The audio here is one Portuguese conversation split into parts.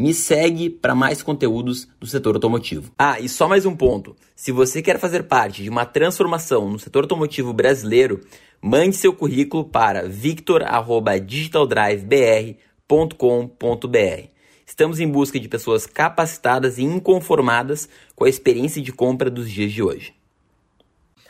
Me segue para mais conteúdos do setor automotivo. Ah, e só mais um ponto. Se você quer fazer parte de uma transformação no setor automotivo brasileiro, mande seu currículo para victor@digitaldrivebr.com.br. Estamos em busca de pessoas capacitadas e inconformadas com a experiência de compra dos dias de hoje.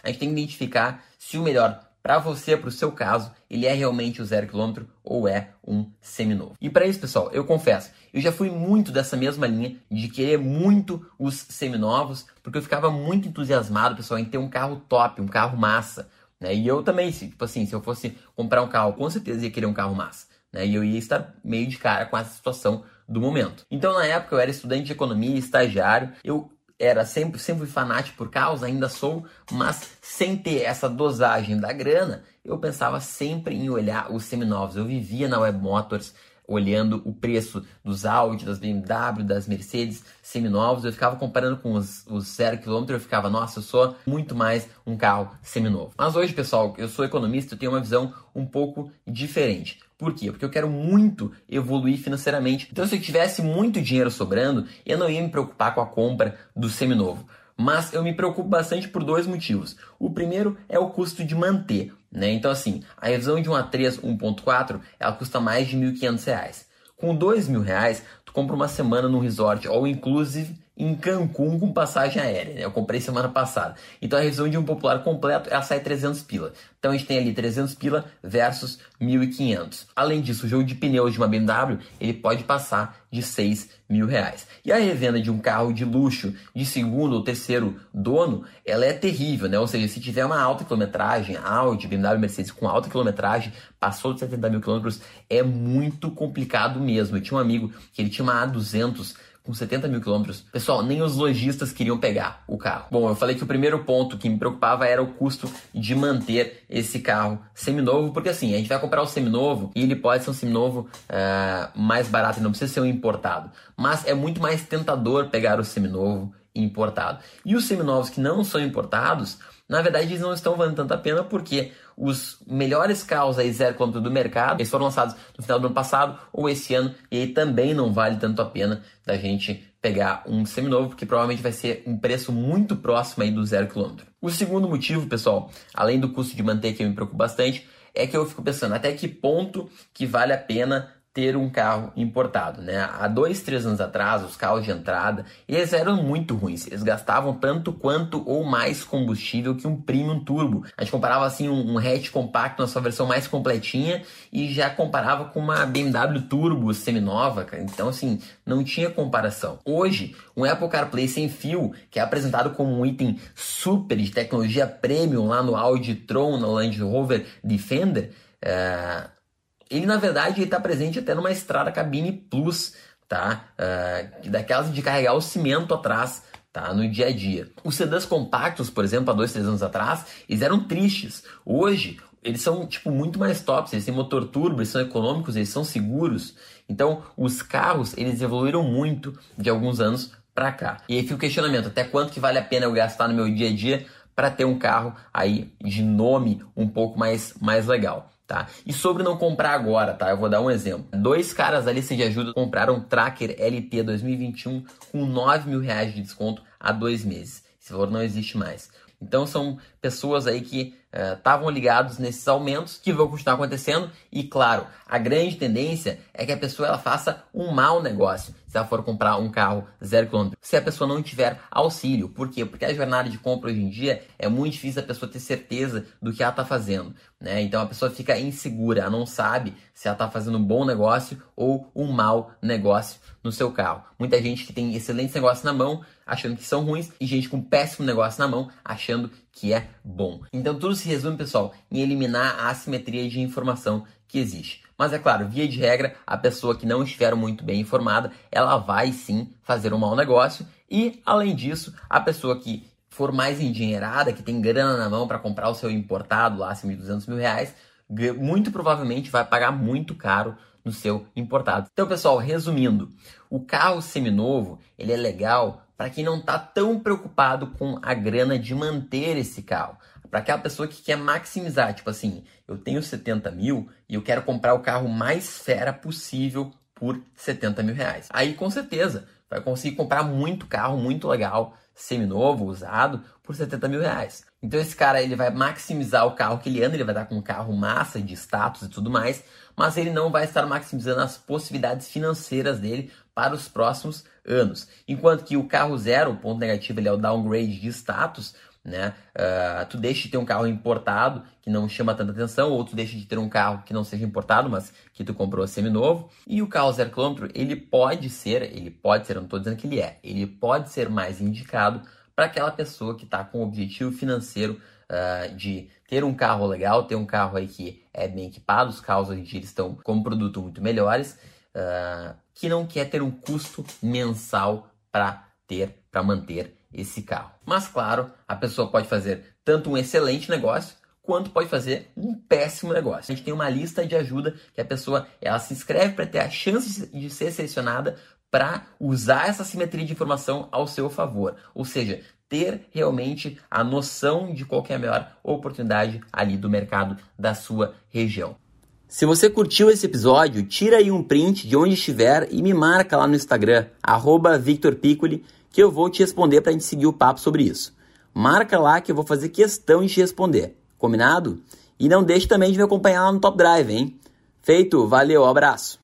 A gente tem que identificar se o melhor para você, para o seu caso, ele é realmente o zero quilômetro ou é um seminovo. E para isso, pessoal, eu confesso, eu já fui muito dessa mesma linha de querer muito os seminovos, porque eu ficava muito entusiasmado, pessoal, em ter um carro top, um carro massa. Né? E eu também, tipo assim, se eu fosse comprar um carro, com certeza ia querer um carro massa. Né? E eu ia estar meio de cara com essa situação do momento. Então, na época, eu era estudante de economia, estagiário, eu era sempre, sempre fanático por carros, ainda sou, mas sem ter essa dosagem da grana, eu pensava sempre em olhar os seminovos. Eu vivia na Web Motors olhando o preço dos Audi, das BMW, das Mercedes seminovos, eu ficava comparando com os, os zero quilômetro, eu ficava, nossa, eu sou muito mais um carro seminovo. Mas hoje, pessoal, eu sou economista, eu tenho uma visão um pouco diferente. Por quê? Porque eu quero muito evoluir financeiramente. Então, se eu tivesse muito dinheiro sobrando, eu não ia me preocupar com a compra do seminovo. Mas eu me preocupo bastante por dois motivos. O primeiro é o custo de manter. Né? Então, assim, a revisão de um A3 1.4 ela custa mais de R$ 1.500. Com R$ 2.000, tu compra uma semana no resort all inclusive em Cancún com passagem aérea. Né? Eu comprei semana passada. Então a revisão de um popular completo ela sai 300 pila. Então a gente tem ali 300 pila versus 1.500. Além disso, o jogo de pneus de uma BMW ele pode passar de 6 mil reais. E a revenda de um carro de luxo de segundo ou terceiro dono, ela é terrível, né? Ou seja, se tiver uma alta quilometragem, Audi, BMW, Mercedes com alta quilometragem, passou de 70 mil quilômetros, é muito complicado mesmo. Eu tinha um amigo que ele tinha uma A200 com 70 mil quilômetros. Pessoal, nem os lojistas queriam pegar o carro. Bom, eu falei que o primeiro ponto que me preocupava era o custo de manter esse carro seminovo, porque assim, a gente vai comprar o seminovo e ele pode ser um seminovo uh, mais barato e não precisa ser um importado. Mas é muito mais tentador pegar o seminovo importado. E os seminovos que não são importados, na verdade eles não estão valendo tanta pena porque os melhores carros aí zero quilômetro do mercado, eles foram lançados no final do ano passado ou esse ano, e aí também não vale tanto a pena da gente pegar um seminovo, porque provavelmente vai ser um preço muito próximo aí do zero quilômetro. O segundo motivo, pessoal, além do custo de manter que me preocupa bastante, é que eu fico pensando até que ponto que vale a pena ter um carro importado, né? Há dois, três anos atrás, os carros de entrada, eles eram muito ruins. Eles gastavam tanto quanto ou mais combustível que um Premium Turbo. A gente comparava assim um, hatch compacto na sua versão mais completinha e já comparava com uma BMW Turbo seminova, cara. Então assim, não tinha comparação. Hoje, um Apple CarPlay sem fio, que é apresentado como um item super de tecnologia premium lá no Audi Tron, no Land Rover Defender, é ele na verdade está presente até numa estrada cabine plus, tá? Uh, daquelas de carregar o cimento atrás, tá? No dia a dia. Os sedãs compactos, por exemplo, há dois, três anos atrás, eles eram tristes. Hoje, eles são tipo muito mais tops, eles têm motor turbo, eles são econômicos, eles são seguros. Então, os carros, eles evoluíram muito de alguns anos para cá. E aí fica o questionamento, até quanto que vale a pena eu gastar no meu dia a dia para ter um carro aí de nome um pouco mais mais legal. Tá? E sobre não comprar agora, tá? Eu vou dar um exemplo. Dois caras ali se de ajuda compraram um Tracker LT 2021 com 9 mil reais de desconto há dois meses. Esse valor não existe mais. Então são pessoas aí que estavam uh, ligados nesses aumentos que vão continuar acontecendo e claro, a grande tendência é que a pessoa ela faça um mau negócio se ela for comprar um carro zero quilômetro, se a pessoa não tiver auxílio. Por quê? Porque a jornada de compra hoje em dia é muito difícil a pessoa ter certeza do que ela está fazendo. Né? Então a pessoa fica insegura, ela não sabe se ela está fazendo um bom negócio ou um mau negócio no seu carro. Muita gente que tem excelentes negócios na mão achando que são ruins e gente com péssimo negócio na mão achando que é bom. Então tudo se resume, pessoal, em eliminar a assimetria de informação que existe. Mas é claro, via de regra, a pessoa que não estiver muito bem informada, ela vai sim fazer um mau negócio E, além disso, a pessoa que for mais endinheirada, que tem grana na mão para comprar o seu importado lá acima de 200 mil reais, muito provavelmente vai pagar muito caro no seu importado. Então, pessoal, resumindo, o carro seminovo ele é legal para quem não está tão preocupado com a grana de manter esse carro. Para aquela pessoa que quer maximizar, tipo assim, eu tenho 70 mil e eu quero comprar o carro mais fera possível por 70 mil reais. Aí com certeza vai conseguir comprar muito carro, muito legal, seminovo, usado, por 70 mil reais. Então esse cara ele vai maximizar o carro que ele anda, ele vai estar com um carro massa de status e tudo mais, mas ele não vai estar maximizando as possibilidades financeiras dele para os próximos anos. Enquanto que o carro zero, o ponto negativo ele é o downgrade de status, né? Uh, tu deixa de ter um carro importado que não chama tanta atenção, ou tu deixa de ter um carro que não seja importado, mas que tu comprou semi-novo. E o carro zero quilômetro, ele pode ser, ele pode ser, eu não estou dizendo que ele é, ele pode ser mais indicado para aquela pessoa que está com o objetivo financeiro uh, de ter um carro legal, ter um carro aí que é bem equipado, os carros hoje em dia estão com produto muito melhores, uh, que não quer ter um custo mensal para ter, para manter esse carro. Mas claro, a pessoa pode fazer tanto um excelente negócio quanto pode fazer um péssimo negócio. A gente tem uma lista de ajuda que a pessoa ela se inscreve para ter a chance de ser selecionada para usar essa simetria de informação ao seu favor. Ou seja, ter realmente a noção de qual é a melhor oportunidade ali do mercado da sua região. Se você curtiu esse episódio, tira aí um print de onde estiver e me marca lá no Instagram, @victorpiccoli que eu vou te responder para a gente seguir o papo sobre isso. Marca lá que eu vou fazer questão de te responder. Combinado? E não deixe também de me acompanhar lá no Top Drive, hein? Feito, valeu, abraço!